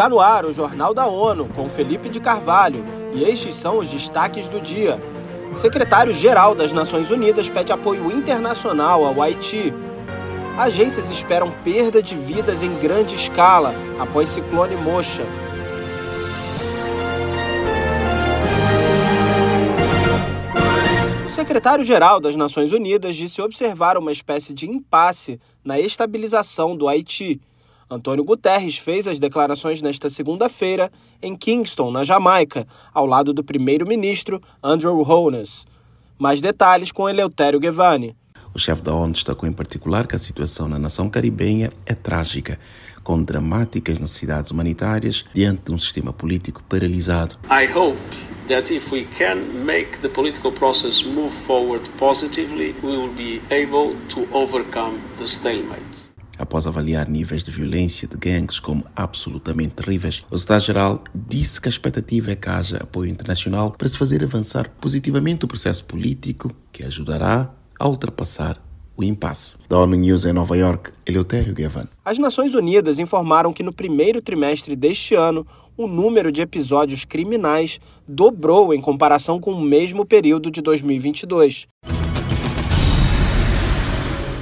Está no ar o Jornal da ONU com Felipe de Carvalho e estes são os destaques do dia. Secretário-Geral das Nações Unidas pede apoio internacional ao Haiti. Agências esperam perda de vidas em grande escala após ciclone Mocha. O secretário-geral das Nações Unidas disse observar uma espécie de impasse na estabilização do Haiti Antônio Guterres fez as declarações nesta segunda-feira em Kingston, na Jamaica, ao lado do primeiro-ministro Andrew Holness. Mais detalhes com Eleutério Guevani. O chefe da ONU destacou em particular que a situação na nação caribenha é trágica, com dramáticas necessidades humanitárias diante de um sistema político paralisado. I hope that if we can make the political process move forward positively, we will be able to overcome the stalemate. Após avaliar níveis de violência de gangues como absolutamente terríveis, o Estado-Geral disse que a expectativa é que haja apoio internacional para se fazer avançar positivamente o processo político que ajudará a ultrapassar o impasse. Da ONU News em Nova York, Eleutério Gavan. As Nações Unidas informaram que no primeiro trimestre deste ano, o número de episódios criminais dobrou em comparação com o mesmo período de 2022.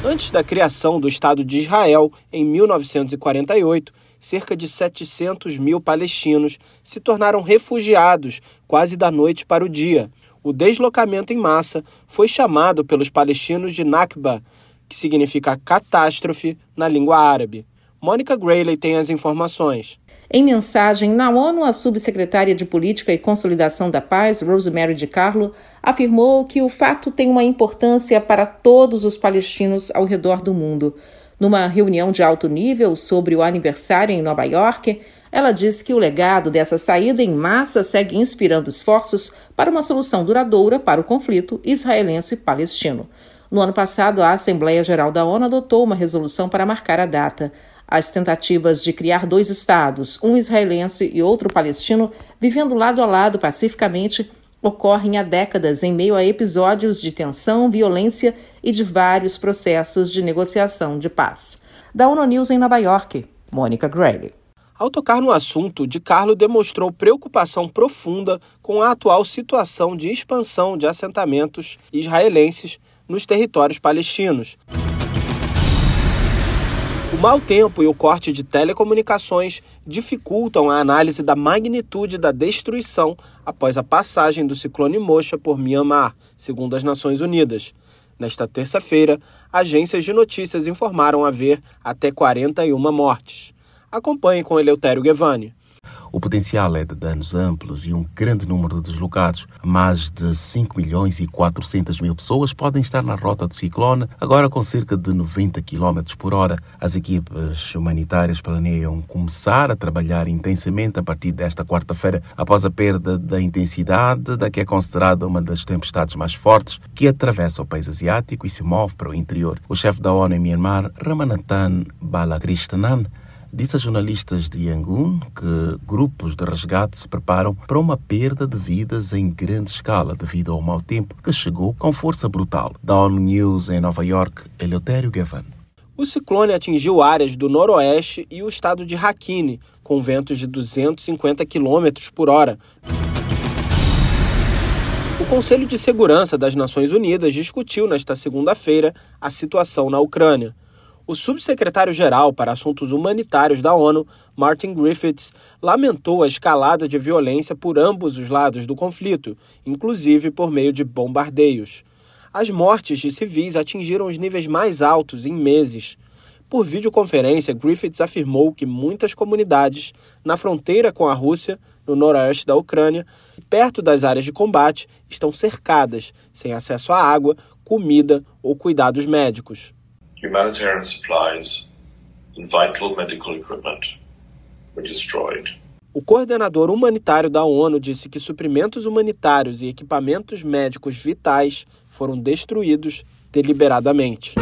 Antes da criação do Estado de Israel, em 1948, cerca de 700 mil palestinos se tornaram refugiados quase da noite para o dia. O deslocamento em massa foi chamado pelos palestinos de Nakba, que significa catástrofe na língua árabe. Mônica Grayley tem as informações. Em mensagem na ONU, a subsecretária de Política e Consolidação da Paz, Rosemary DiCarlo, afirmou que o fato tem uma importância para todos os palestinos ao redor do mundo. Numa reunião de alto nível sobre o aniversário em Nova York, ela disse que o legado dessa saída em massa segue inspirando esforços para uma solução duradoura para o conflito israelense-palestino. No ano passado, a Assembleia Geral da ONU adotou uma resolução para marcar a data. As tentativas de criar dois estados, um israelense e outro palestino, vivendo lado a lado pacificamente, ocorrem há décadas em meio a episódios de tensão, violência e de vários processos de negociação de paz. Da ONU News em Nova York, Mônica Grayley. Ao tocar no assunto, de Carlo demonstrou preocupação profunda com a atual situação de expansão de assentamentos israelenses nos territórios palestinos. O mau tempo e o corte de telecomunicações dificultam a análise da magnitude da destruição após a passagem do ciclone Mocha por Myanmar, segundo as Nações Unidas. Nesta terça-feira, agências de notícias informaram haver até 41 mortes. Acompanhe com Eleutério Guevani. O potencial é de danos amplos e um grande número de deslocados. Mais de 5 milhões e 400 mil pessoas podem estar na rota do ciclone, agora com cerca de 90 km por hora. As equipes humanitárias planeiam começar a trabalhar intensamente a partir desta quarta-feira, após a perda da intensidade da que é considerada uma das tempestades mais fortes que atravessa o país asiático e se move para o interior. O chefe da ONU em Myanmar, Ramanathan Balakrishnan, disse a jornalistas de Yangon que grupos de resgate se preparam para uma perda de vidas em grande escala devido ao mau tempo que chegou com força brutal. Da ONU News em Nova York, Eleutério Gavan. O ciclone atingiu áreas do noroeste e o estado de Rakhine, com ventos de 250 km por hora. O Conselho de Segurança das Nações Unidas discutiu nesta segunda-feira a situação na Ucrânia. O subsecretário-geral para Assuntos Humanitários da ONU, Martin Griffiths, lamentou a escalada de violência por ambos os lados do conflito, inclusive por meio de bombardeios. As mortes de civis atingiram os níveis mais altos em meses. Por videoconferência, Griffiths afirmou que muitas comunidades na fronteira com a Rússia, no noroeste da Ucrânia, perto das áreas de combate, estão cercadas, sem acesso à água, comida ou cuidados médicos humanitarian supplies and vital medical equipment were destroyed. O coordenador humanitário da ONU disse que suprimentos humanitários e equipamentos médicos vitais foram destruídos deliberadamente.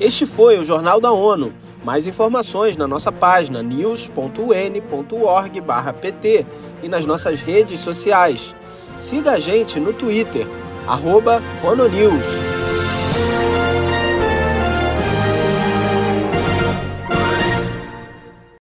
Este foi o Jornal da ONU. Mais informações na nossa página news.un.org/pt e nas nossas redes sociais. Siga a gente no Twitter, arroba ONONews.